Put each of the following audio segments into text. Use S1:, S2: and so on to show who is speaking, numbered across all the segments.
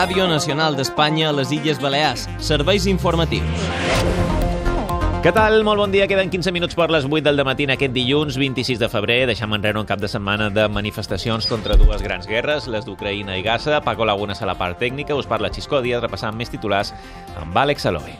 S1: Ràdio Nacional d'Espanya a les Illes Balears. Serveis informatius.
S2: Què tal? Molt bon dia. Queden 15 minuts per les 8 del matí aquest dilluns 26 de febrer. Deixem enrere un cap de setmana de manifestacions contra dues grans guerres, les d'Ucraïna i Gaza. Paco Lagunes a la part tècnica. Us parla Xisco Díaz repassant més titulars amb Àlex Aloy.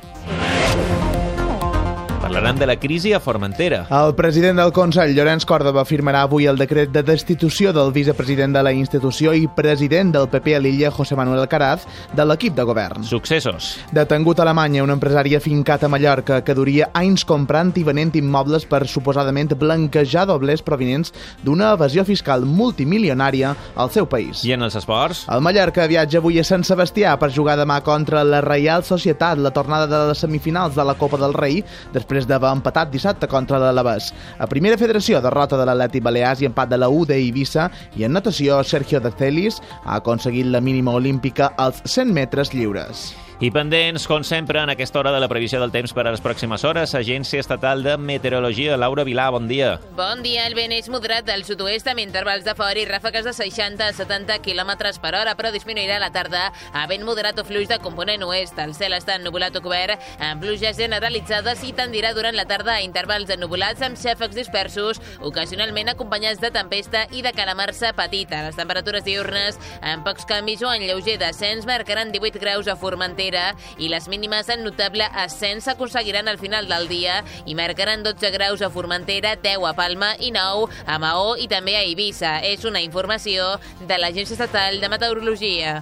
S2: Parlaran de la crisi a Formentera.
S3: El president del Consell, Llorenç Còrdova, firmarà avui el decret de destitució del vicepresident de la institució i president del PP a l'illa, José Manuel Alcaraz, de l'equip de govern.
S2: Successos.
S3: Detengut a Alemanya, un empresari afincat a Mallorca que duria anys comprant i venent immobles per suposadament blanquejar doblers provinents d'una evasió fiscal multimilionària al seu país.
S2: I en els esports?
S3: El Mallorca viatja avui a Sant Sebastià per jugar demà contra la Reial Societat, la tornada de les semifinals de la Copa del Rei, després després d'haver empatat dissabte contra l'Alavés. A primera federació, derrota de l'Atleti Balears i empat de la U Eivissa i en natació, Sergio de Celis ha aconseguit la mínima olímpica als 100 metres lliures.
S2: I pendents, com sempre, en aquesta hora de la previsió del temps per a les pròximes hores, Agència Estatal de Meteorologia. Laura Vilà, bon dia.
S4: Bon dia. El vent és moderat del sud-oest amb intervals de fora i ràfegues de 60 a 70 km per hora, però disminuirà a la tarda a vent moderat o fluix de component oest. El cel està ennubulat o cobert amb pluges generalitzades i tendirà durant la tarda a intervals ennubulats amb xàfecs dispersos, ocasionalment acompanyats de tempesta i de calamarsa petita. Les temperatures diurnes, amb pocs canvis o en lleuger descens, marcaran 18 graus a Formentera Cabrera i les mínimes en notable ascens s'aconseguiran al final del dia i marcaran 12 graus a Formentera, 10 a Palma i 9 a Maó i també a Eivissa. És una informació de l'Agència Estatal de Meteorologia.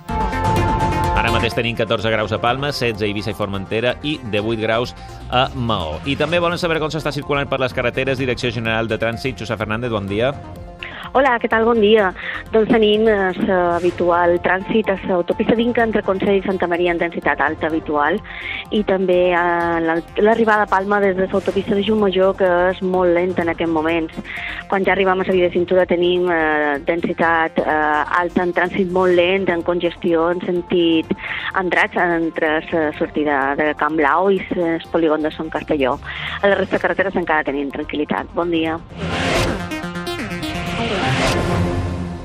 S2: Ara mateix tenim 14 graus a Palma, 16 a Eivissa i Formentera i 18 graus a Maó. I també volen saber com s'està circulant per les carreteres Direcció General de Trànsit. Josep Fernández, bon dia.
S5: Hola, què tal? Bon dia. Doncs tenim l'habitual eh, trànsit a l'autopista d'Inca entre Consell i Santa Maria en densitat alta habitual i també eh, l'arribada a Palma des de l'autopista de Major que és molt lenta en aquests moments. Quan ja arribem a la de cintura tenim eh, densitat eh, alta en trànsit molt lent, en congestió en sentit Andrats entre la sortida de Camp Blau i el polígon de Son Castelló. A la resta de carreteres encara tenim tranquil·litat. Bon dia.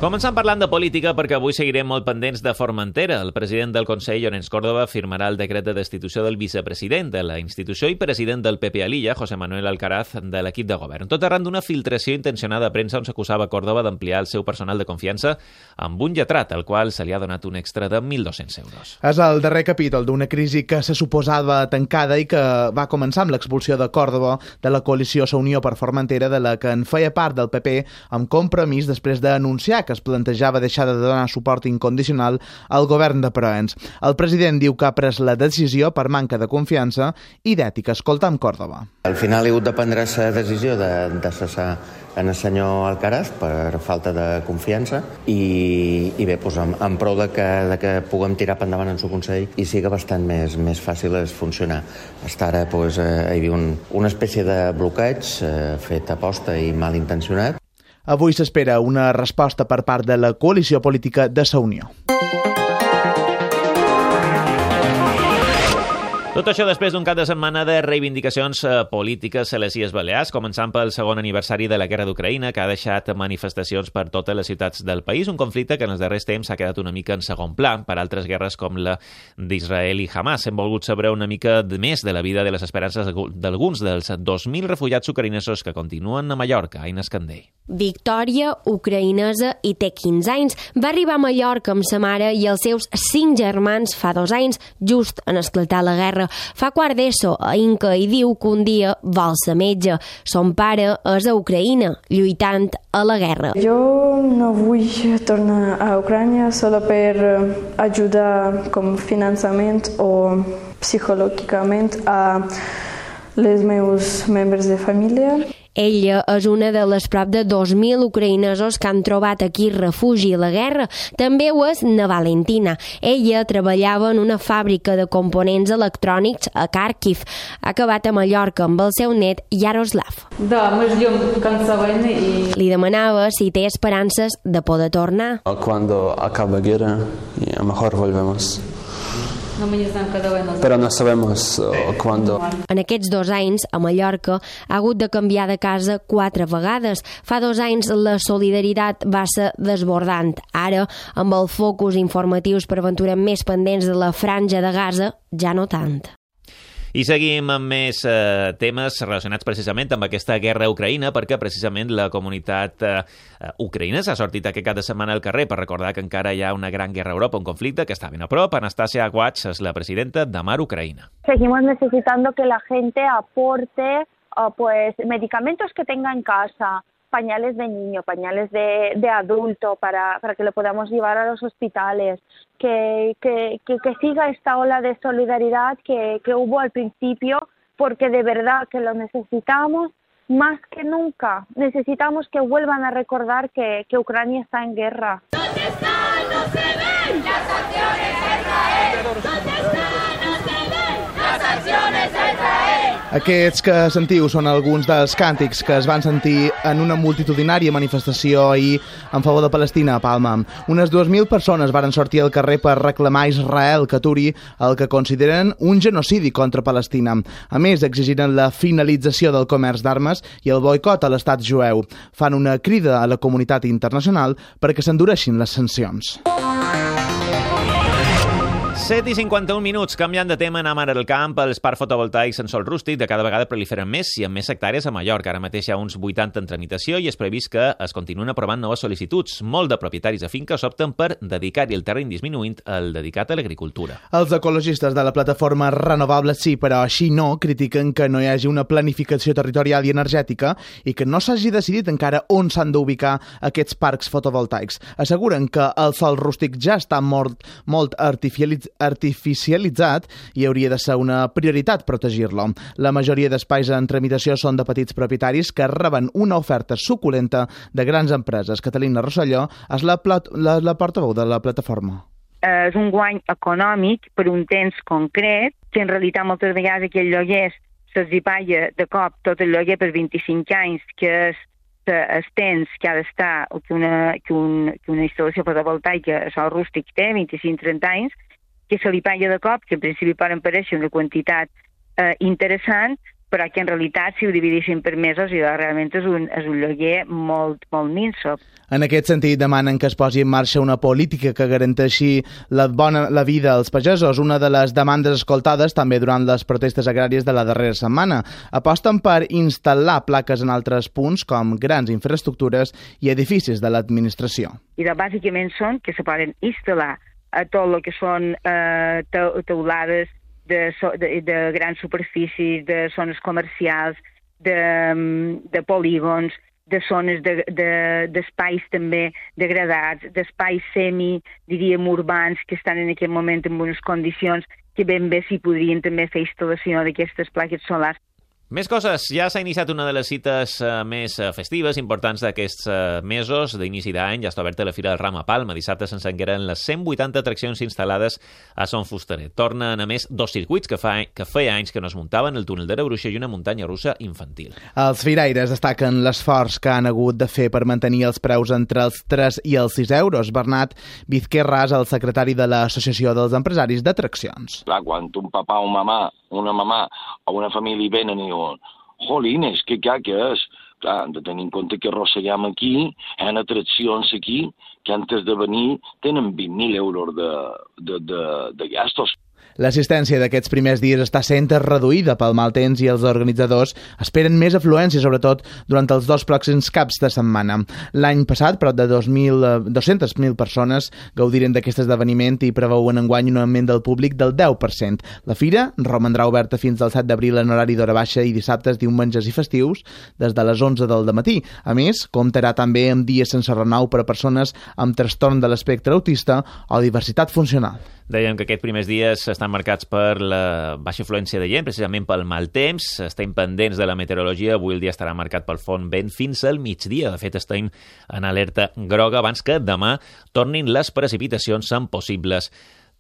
S2: Començant parlant de política, perquè avui seguirem molt pendents de Formentera. El president del Consell, Llorenç Córdoba, firmarà el decret de destitució del vicepresident de la institució i president del PP a l'illa, José Manuel Alcaraz, de l'equip de govern. Tot arran d'una filtració intencionada a premsa on s'acusava Córdoba d'ampliar el seu personal de confiança amb un lletrat, al qual se li ha donat un extra de 1.200 euros.
S3: És el darrer capítol d'una crisi que se suposava tancada i que va començar amb l'expulsió de Córdoba de la coalició Sa Unió per Formentera, de la que en feia part del PP, amb compromís després d'anunciar que que es plantejava deixar de donar suport incondicional al govern de Proens. El president diu que ha pres la decisió per manca de confiança i d'ètica. Escolta amb Còrdoba.
S6: Al final he hagut de prendre la decisió de, de cessar en el senyor Alcaraz per falta de confiança i, i bé, doncs, en, en prou de que, de que puguem tirar per endavant en el Consell i siga bastant més, més fàcil es funcionar. Està ara doncs, eh, hi havia un, una espècie de bloqueig eh, fet a posta i mal intencionat
S3: Avui s'espera una resposta per part de la coalició política de la Unió.
S2: Tot això després d'un cap de setmana de reivindicacions eh, polítiques a les Illes Balears, començant pel segon aniversari de la guerra d'Ucraïna, que ha deixat manifestacions per totes les ciutats del país, un conflicte que en els darrers temps ha quedat una mica en segon pla per altres guerres com la d'Israel i Hamas. Hem volgut saber una mica més de la vida de les esperances d'alguns dels 2.000 refugiats ucraïnesos que continuen a Mallorca, a Candell.
S7: Victòria, ucraïnesa i té 15 anys. Va arribar a Mallorca amb sa mare i els seus cinc germans fa dos anys, just en esclatar la guerra guerra. Fa quart d'ESO a Inca i diu que un dia vol ser metge. Son pare és a Ucraïna, lluitant a la guerra.
S8: Jo no vull tornar a Ucrània solo per eh, ajudar com finançament o psicològicament a les meus membres de família.
S7: Ella és una de les prop de 2.000 ucraïnesos que han trobat aquí refugi a la guerra. També ho és na Valentina. Ella treballava en una fàbrica de components electrònics a Kharkiv. Ha acabat a Mallorca amb el seu net Yaroslav.
S8: Да, мы ждем конца войны и...
S7: Li demanava si té esperances de poder tornar.
S9: Cuando acabe la guerra, a lo mejor volvemos. pero no sabemos uh, cuándo.
S7: En aquests dos anys, a Mallorca, ha hagut de canviar de casa quatre vegades. Fa dos anys la solidaritat va ser desbordant. Ara, amb el focus informatius per aventurar més pendents de la franja de Gaza, ja no tant.
S2: I seguim amb més eh, temes relacionats precisament amb aquesta guerra Ucraïna, perquè precisament la comunitat eh, ucraïna s'ha sortit aquest cap de setmana al carrer per recordar que encara hi ha una gran guerra a Europa, un conflicte que està ben a prop. Anastasia Aguats és la presidenta de Mar Ucraïna.
S10: Seguimos necesitando que la gente aporte uh, pues medicamentos que tenga en casa, pañales de niño, pañales de, de adulto para, para, que lo podamos llevar a los hospitales, que, que, que, siga esta ola de solidaridad que, que hubo al principio, porque de verdad que lo necesitamos más que nunca. Necesitamos que vuelvan a recordar que, que Ucrania está en guerra.
S11: ¿Dónde están? No se ven las acciones de Israel. ¿Dónde
S3: Aquests que sentiu són alguns dels càntics que es van sentir en una multitudinària manifestació ahir en favor de Palestina a Palma. Unes 2.000 persones varen sortir al carrer per reclamar a Israel que aturi el que consideren un genocidi contra Palestina. A més, exigiren la finalització del comerç d'armes i el boicot a l'estat jueu. Fan una crida a la comunitat internacional perquè s'endureixin les sancions.
S2: 7 i 51 minuts, canviant de tema, anem ara al camp. Els parcs fotovoltaics en sol rústic de cada vegada proliferen més i amb més hectàrees a Mallorca. Ara mateix hi ha uns 80 en tramitació i és previst que es continuen aprovant noves sol·licituds. Molt de propietaris de finques opten per dedicar-hi el terreny disminuint al dedicat a l'agricultura.
S3: Els ecologistes de la plataforma Renovables sí, però així no, critiquen que no hi hagi una planificació territorial i energètica i que no s'hagi decidit encara on s'han d'ubicar aquests parcs fotovoltaics. Asseguren que el sol rústic ja està molt, molt artificialitzat artificialitzat i hauria de ser una prioritat protegir-lo. La majoria d'espais en tramitació són de petits propietaris que reben una oferta suculenta de grans empreses. Catalina Rosselló és la, la, la portaveu de la plataforma
S12: és un guany econòmic per un temps concret, que en realitat moltes vegades aquell lloguer se'ls hi paga de cop tot el lloguer per 25 anys, que és el temps que ha d'estar que, una, que, un, que una instal·lació fotovoltaica a sol rústic té, 25-30 anys, que se li paga de cop, que en principi poden pareixer una quantitat eh, interessant, però que en realitat, si ho dividissin per mesos, i realment és un, és un lloguer molt, molt minso.
S3: En aquest sentit, demanen que es posi en marxa una política que garanteixi la bona la vida als pagesos, una de les demandes escoltades també durant les protestes agràries de la darrera setmana. Aposten per instal·lar plaques en altres punts, com grans infraestructures i edificis de l'administració.
S12: I de, bàsicament són que se poden instal·lar a tot el que són eh, teulades de, de, de grans superfícies, de zones comercials, de, de polígons, de zones d'espais de, de, també degradats, d'espais semi, diríem, urbans, que estan en aquest moment en unes condicions que ben bé s'hi podrien també fer instal·lació d'aquestes plaques solars
S2: més coses. Ja s'ha iniciat una de les cites uh, més uh, festives, importants d'aquests uh, mesos d'inici d'any. Ja està oberta la Fira del Ram a Palma. Dissabte s'encengueren les 180 atraccions instal·lades a Son Fusterer. Tornen, a més, dos circuits que, fa, que feia anys que no es muntaven, el túnel de la Bruixa i una muntanya russa infantil.
S3: Els firaires destaquen l'esforç que han hagut de fer per mantenir els preus entre els 3 i els 6 euros. Bernat Vizquerra és el secretari de l'Associació dels Empresaris d'Atraccions.
S13: Clar, quan un papà o mamà una mamà o una família venen i diuen jolines, que que és? Clar, hem de tenir en compte que arrosseguem aquí, hi ha atraccions aquí, que antes de venir tenen 20.000 euros de, de, de, de gastos.
S3: L'assistència d'aquests primers dies està sent reduïda pel mal temps i els organitzadors esperen més afluència, sobretot durant els dos pròxims caps de setmana. L'any passat, prop de 200.000 eh, persones gaudiren d'aquest esdeveniment i preveuen enguany un augment del públic del 10%. La fira romandrà oberta fins al 7 d'abril en horari d'hora baixa i dissabtes, diumenges i festius des de les 11 del matí. A més, comptarà també amb dies sense renou per a persones amb trastorn de l'espectre autista o diversitat funcional.
S2: Dèiem que aquests primers dies estan marcats per la baixa influència de gent, precisament pel mal temps. Estem pendents de la meteorologia. Avui el dia estarà marcat pel font vent fins al migdia. De fet, estem en alerta groga abans que demà tornin les precipitacions amb possibles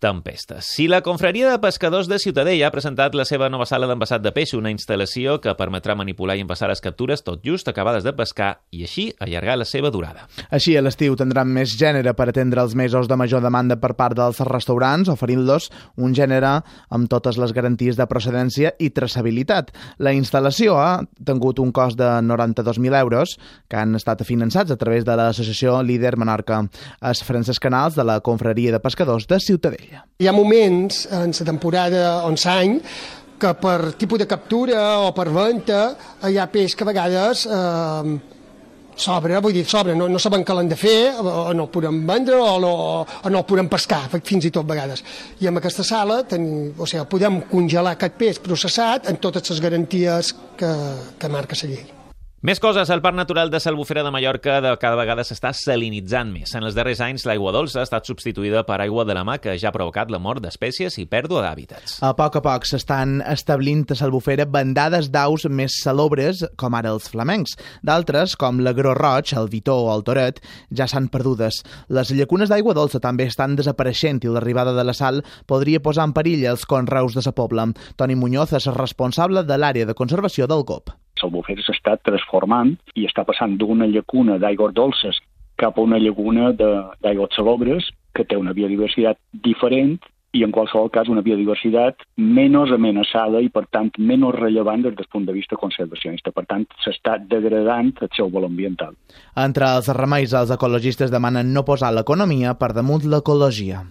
S2: tempestes. Si la confraria de pescadors de Ciutadella ha presentat la seva nova sala d'envasat de peix, una instal·lació que permetrà manipular i envasar les captures tot just acabades de pescar i així allargar la seva durada.
S3: Així, a l'estiu tindran més gènere per atendre els mesos de major demanda per part dels restaurants, oferint-los un gènere amb totes les garanties de procedència i traçabilitat. La instal·lació ha tingut un cost de 92.000 euros que han estat finançats a través de l'associació Líder Menorca. Es Francesc Canals, de la confraria de pescadors de Ciutadella.
S14: Hi ha moments en la temporada on s'any que per tipus de captura o per venda hi ha peix que a vegades eh, sobra, vull dir, sobra, no, no saben què l'han de fer, o no el podem vendre o no, o no el podem pescar, fins i tot vegades. I amb aquesta sala ten, o sigui, podem congelar aquest peix processat en totes les garanties que, que marca la llei.
S2: Més coses, el Parc Natural de Salbufera de Mallorca de cada vegada s'està salinitzant més. En els darrers anys, l'aigua dolça ha estat substituïda per aigua de la mà que ja ha provocat la mort d'espècies i pèrdua d'hàbitats.
S3: A poc a poc s'estan establint a Salbufera bandades d'aus més salobres, com ara els flamencs. D'altres, com l'agró roig, el vitó o el toret, ja s'han perdudes. Les llacunes d'aigua dolça també estan desapareixent i l'arribada de la sal podria posar en perill els conreus de sa pobla. Toni Muñoz és responsable de l'àrea de conservació del GOP.
S15: Salbufera s'està transformant i està passant d'una llacuna d'aigües dolces cap a una llacuna d'aigües salobres que té una biodiversitat diferent i en qualsevol cas una biodiversitat menys amenaçada i per tant menys rellevant des del punt de vista conservacionista. Per tant, s'està degradant el seu valor ambiental.
S3: Entre els remeis, els ecologistes demanen no posar l'economia per damunt l'ecologia.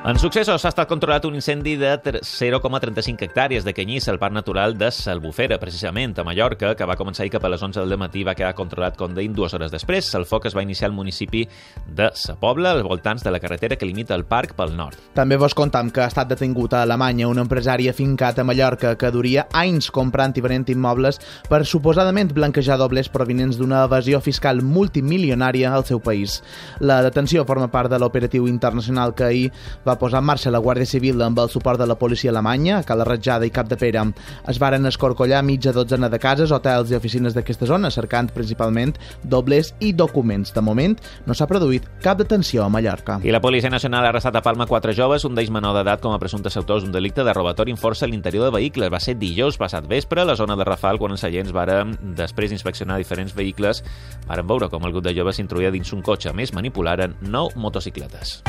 S2: En successos s'ha estat controlat un incendi de 0,35 hectàrees de canyís al Parc Natural de Salbufera, precisament a Mallorca, que va començar ahir cap a les 11 del matí va quedar controlat, com deim, dues hores després. El foc es va iniciar al municipi de Sa Pobla, als voltants de la carretera que limita el parc pel nord.
S3: També vos contam que ha estat detingut a Alemanya un empresari afincat a Mallorca que duria anys comprant i venent immobles per suposadament blanquejar dobles provinents d'una evasió fiscal multimilionària al seu país. La detenció forma part de l'operatiu internacional que ahir va posar en marxa la Guàrdia Civil amb el suport de la policia alemanya, a Cala Ratjada i Cap de Pere. Es varen escorcollar mitja dotzena de cases, hotels i oficines d'aquesta zona, cercant principalment dobles i documents. De moment, no s'ha produït cap detenció a Mallorca.
S2: I la Policia Nacional ha arrestat a Palma quatre joves, un d'ells menor d'edat com a presumptes autors d'un delicte de robatori en força a l'interior de vehicles. Va ser dijous passat vespre a la zona de Rafal quan els agents varen, després d'inspeccionar diferents vehicles, varen veure com el grup de joves s'introia dins un cotxe. A més, manipularen nou motocicletes.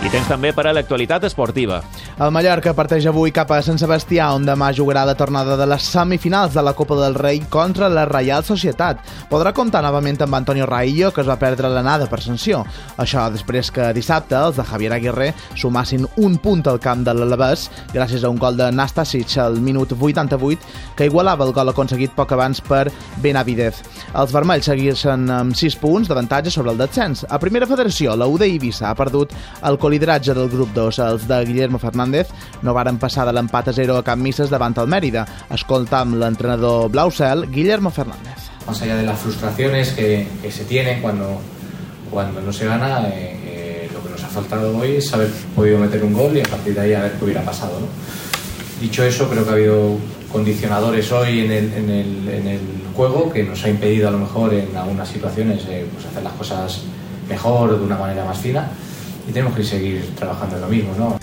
S2: I temps també per a l'actualitat esportiva.
S3: El Mallorca parteix avui cap a Sant Sebastià, on demà jugarà la tornada de les semifinals de la Copa del Rei contra la Reial Societat. Podrà comptar novament amb Antonio Raillo, que es va perdre l'anada per sanció. Això després que dissabte els de Javier Aguirre sumassin un punt al camp de l'Alabès gràcies a un gol de Nastasic al minut 88 que igualava el gol aconseguit poc abans per Benavidez. Els vermells segueixen amb 6 punts d'avantatge sobre el descens. A primera federació, la UD Eivissa ha perdut el colideratge del grup 2. Els de Guillermo Fernández no varen passar de l'empat a 0 a Camp Misses davant el Mèrida. Escoltam l'entrenador Blausel, Guillermo Fernández.
S16: Más allá de las frustraciones que, que se tienen cuando, cuando no se gana, eh, eh, lo que nos ha faltado hoy es haber podido meter un gol y a partir de ahí a ver qué hubiera pasado. ¿no? Dicho eso, creo que ha habido condicionadores hoy en el, en el, en el juego que nos ha impedido a lo mejor en algunas situaciones eh, pues hacer las cosas mejor, de una manera más fina y tenemos que seguir trabajando en lo mismo, ¿no?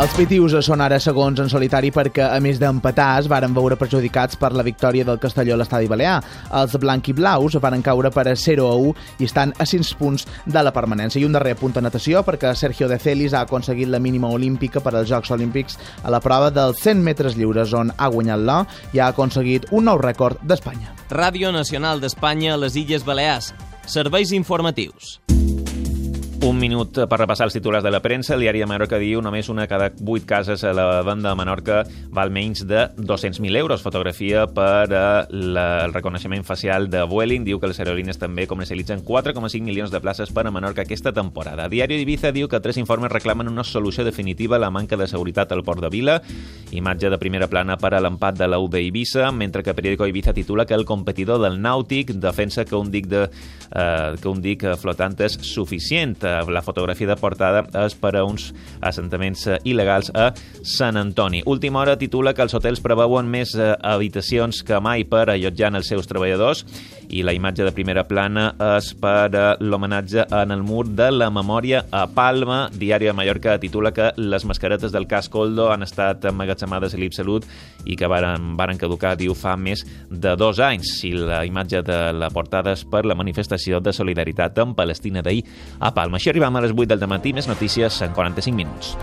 S3: Els pitius són ara segons en solitari perquè, a més d'empatar, es varen veure perjudicats per la victòria del Castelló a l'Estadi Balear. Els blanc i blaus varen caure per a 0 a 1 i estan a 5 punts de la permanència. I un darrer punt de natació perquè Sergio De Celis ha aconseguit la mínima olímpica per als Jocs Olímpics a la prova dels 100 metres lliures, on ha guanyat l'or i ha aconseguit un nou rècord d'Espanya.
S1: Ràdio Nacional d'Espanya a les Illes Balears. Serveis informatius.
S2: Un minut per repassar els titulars de la premsa. El diari de Menorca diu només una cada vuit cases a la banda de Menorca val menys de 200.000 euros. Fotografia per la, el reconeixement facial de Vueling. Diu que les aerolínees també comercialitzen 4,5 milions de places per a Menorca aquesta temporada. Diari d'Ibiza diu que tres informes reclamen una solució definitiva a la manca de seguretat al port de Vila. Imatge de primera plana per a l'empat de la UB Ibiza, mentre que Periódico Ibiza titula que el competidor del Nàutic defensa que un dic, de, eh, que un dic flotant és suficient. Eh, la fotografia de portada és per a uns assentaments eh, il·legals a Sant Antoni. Última hora titula que els hotels preveuen més eh, habitacions que mai per allotjar els seus treballadors i la imatge de primera plana és per l'homenatge en el mur de la memòria a Palma. Diari de Mallorca titula que les mascaretes del cas Coldo han estat emmagatzemades a l'Ipsalut i que varen, varen caducar, diu, fa més de dos anys. Si la imatge de la portada és per la manifestació de solidaritat amb Palestina d'ahir a Palma. Així arribem a les 8 del matí, més notícies en 45 minuts.